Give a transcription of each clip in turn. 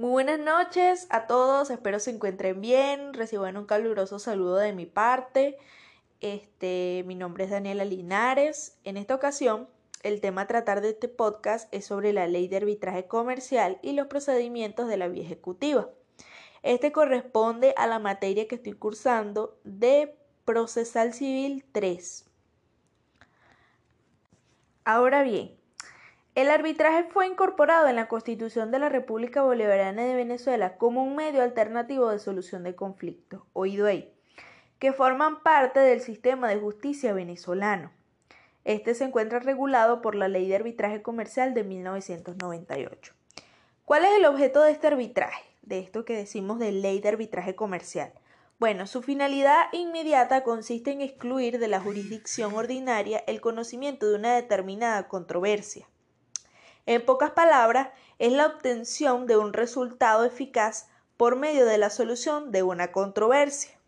Muy buenas noches a todos, espero se encuentren bien, reciban un caluroso saludo de mi parte. Este, mi nombre es Daniela Linares. En esta ocasión, el tema a tratar de este podcast es sobre la ley de arbitraje comercial y los procedimientos de la vía ejecutiva. Este corresponde a la materia que estoy cursando de Procesal Civil 3. Ahora bien, el arbitraje fue incorporado en la Constitución de la República Bolivariana de Venezuela como un medio alternativo de solución de conflictos, oído ahí, que forman parte del sistema de justicia venezolano. Este se encuentra regulado por la Ley de Arbitraje Comercial de 1998. ¿Cuál es el objeto de este arbitraje? De esto que decimos de Ley de Arbitraje Comercial. Bueno, su finalidad inmediata consiste en excluir de la jurisdicción ordinaria el conocimiento de una determinada controversia. En pocas palabras, es la obtención de un resultado eficaz por medio de la solución de una controversia,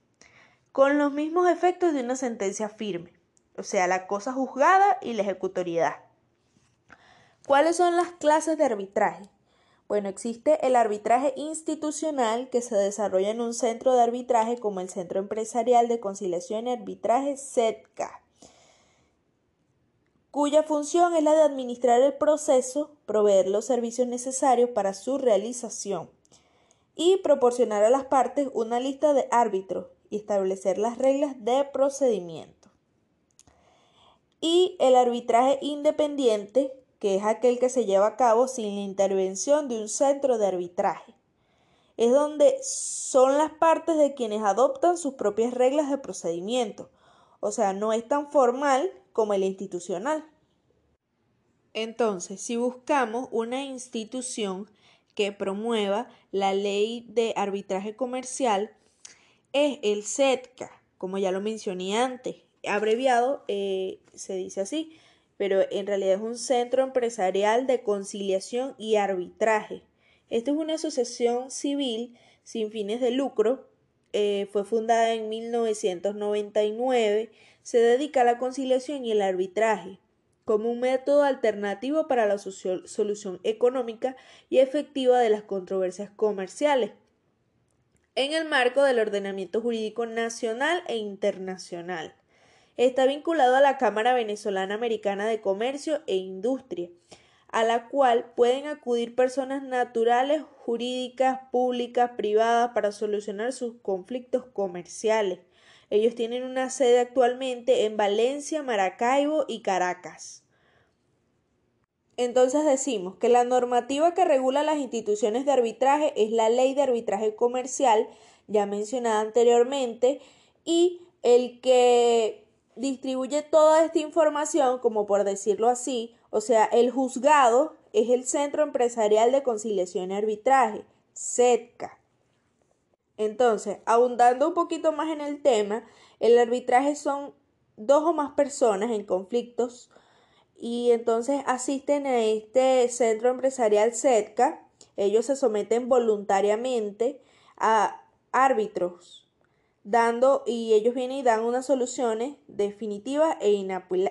con los mismos efectos de una sentencia firme, o sea, la cosa juzgada y la ejecutoriedad. ¿Cuáles son las clases de arbitraje? Bueno, existe el arbitraje institucional que se desarrolla en un centro de arbitraje como el Centro Empresarial de Conciliación y Arbitraje CETCA, cuya función es la de administrar el proceso, proveer los servicios necesarios para su realización y proporcionar a las partes una lista de árbitros y establecer las reglas de procedimiento. Y el arbitraje independiente que es aquel que se lleva a cabo sin la intervención de un centro de arbitraje. Es donde son las partes de quienes adoptan sus propias reglas de procedimiento, o sea, no es tan formal como el institucional. Entonces, si buscamos una institución que promueva la ley de arbitraje comercial, es el CETCA, como ya lo mencioné antes. Abreviado eh, se dice así, pero en realidad es un centro empresarial de conciliación y arbitraje. Esta es una asociación civil sin fines de lucro, eh, fue fundada en 1999, se dedica a la conciliación y el arbitraje como un método alternativo para la solución económica y efectiva de las controversias comerciales en el marco del ordenamiento jurídico nacional e internacional. Está vinculado a la Cámara Venezolana Americana de Comercio e Industria, a la cual pueden acudir personas naturales, jurídicas, públicas, privadas para solucionar sus conflictos comerciales. Ellos tienen una sede actualmente en Valencia, Maracaibo y Caracas. Entonces decimos que la normativa que regula las instituciones de arbitraje es la ley de arbitraje comercial, ya mencionada anteriormente, y el que distribuye toda esta información, como por decirlo así, o sea, el juzgado es el Centro Empresarial de Conciliación y Arbitraje, CETCA. Entonces, abundando un poquito más en el tema, el arbitraje son dos o más personas en conflictos y entonces asisten a este centro empresarial CETCA. Ellos se someten voluntariamente a árbitros dando y ellos vienen y dan unas soluciones definitivas e,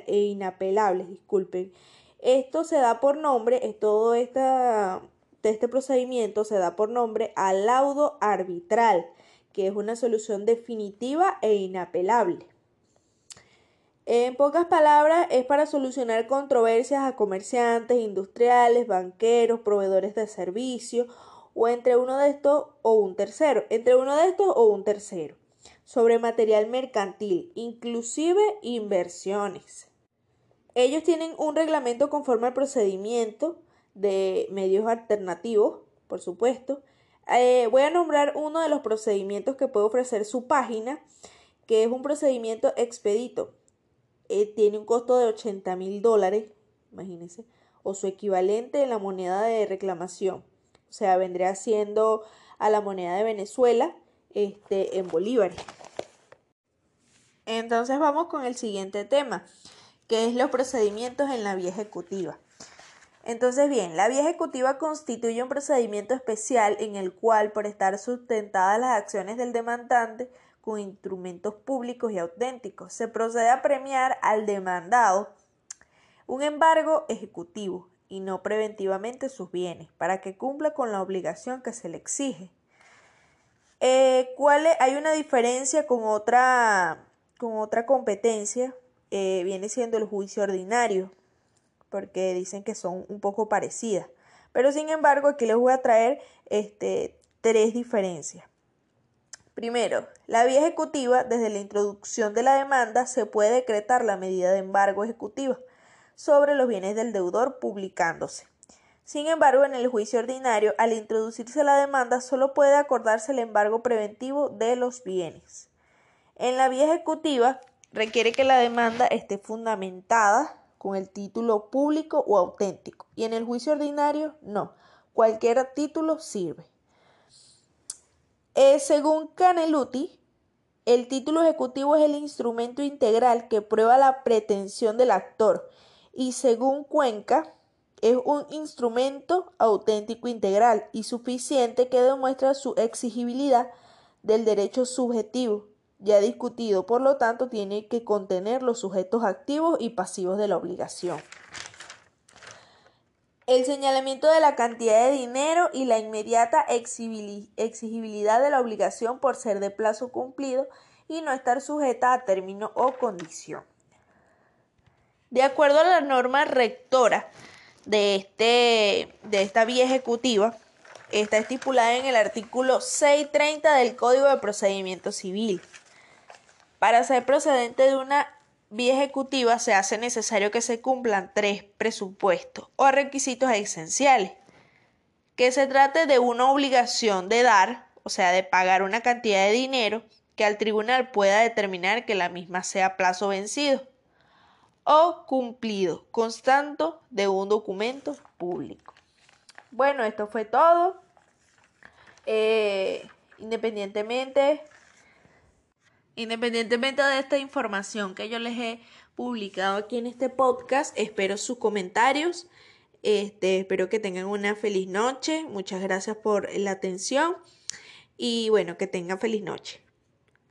e, inapelables, disculpen. Esto se da por nombre, todo esta, este procedimiento se da por nombre al laudo arbitral, que es una solución definitiva e inapelable. En pocas palabras, es para solucionar controversias a comerciantes, industriales, banqueros, proveedores de servicios, o entre uno de estos o un tercero, entre uno de estos o un tercero sobre material mercantil, inclusive inversiones. Ellos tienen un reglamento conforme al procedimiento de medios alternativos, por supuesto. Eh, voy a nombrar uno de los procedimientos que puede ofrecer su página, que es un procedimiento expedito. Eh, tiene un costo de 80 mil dólares, imagínense, o su equivalente en la moneda de reclamación. O sea, vendría siendo a la moneda de Venezuela este, en bolívares. Entonces vamos con el siguiente tema, que es los procedimientos en la vía ejecutiva. Entonces, bien, la vía ejecutiva constituye un procedimiento especial en el cual, por estar sustentadas las acciones del demandante con instrumentos públicos y auténticos, se procede a premiar al demandado un embargo ejecutivo. y no preventivamente sus bienes, para que cumpla con la obligación que se le exige. Eh, ¿cuál Hay una diferencia con otra, con otra competencia, eh, viene siendo el juicio ordinario, porque dicen que son un poco parecidas. Pero sin embargo, aquí les voy a traer este, tres diferencias. Primero, la vía ejecutiva, desde la introducción de la demanda, se puede decretar la medida de embargo ejecutiva sobre los bienes del deudor publicándose. Sin embargo, en el juicio ordinario, al introducirse la demanda, solo puede acordarse el embargo preventivo de los bienes. En la vía ejecutiva, requiere que la demanda esté fundamentada con el título público o auténtico, y en el juicio ordinario, no. Cualquier título sirve. Eh, según Caneluti, el título ejecutivo es el instrumento integral que prueba la pretensión del actor, y según Cuenca, es un instrumento auténtico integral y suficiente que demuestra su exigibilidad del derecho subjetivo, ya discutido, por lo tanto tiene que contener los sujetos activos y pasivos de la obligación. El señalamiento de la cantidad de dinero y la inmediata exigibilidad de la obligación por ser de plazo cumplido y no estar sujeta a término o condición. De acuerdo a la norma rectora de, este, de esta vía ejecutiva está estipulada en el artículo 630 del Código de Procedimiento Civil. Para ser procedente de una vía ejecutiva se hace necesario que se cumplan tres presupuestos o requisitos esenciales. Que se trate de una obligación de dar, o sea, de pagar una cantidad de dinero que al tribunal pueda determinar que la misma sea plazo vencido o cumplido, constando de un documento público. Bueno, esto fue todo. Eh, independientemente, independientemente de esta información que yo les he publicado aquí en este podcast, espero sus comentarios. Este, espero que tengan una feliz noche. Muchas gracias por la atención y bueno, que tengan feliz noche.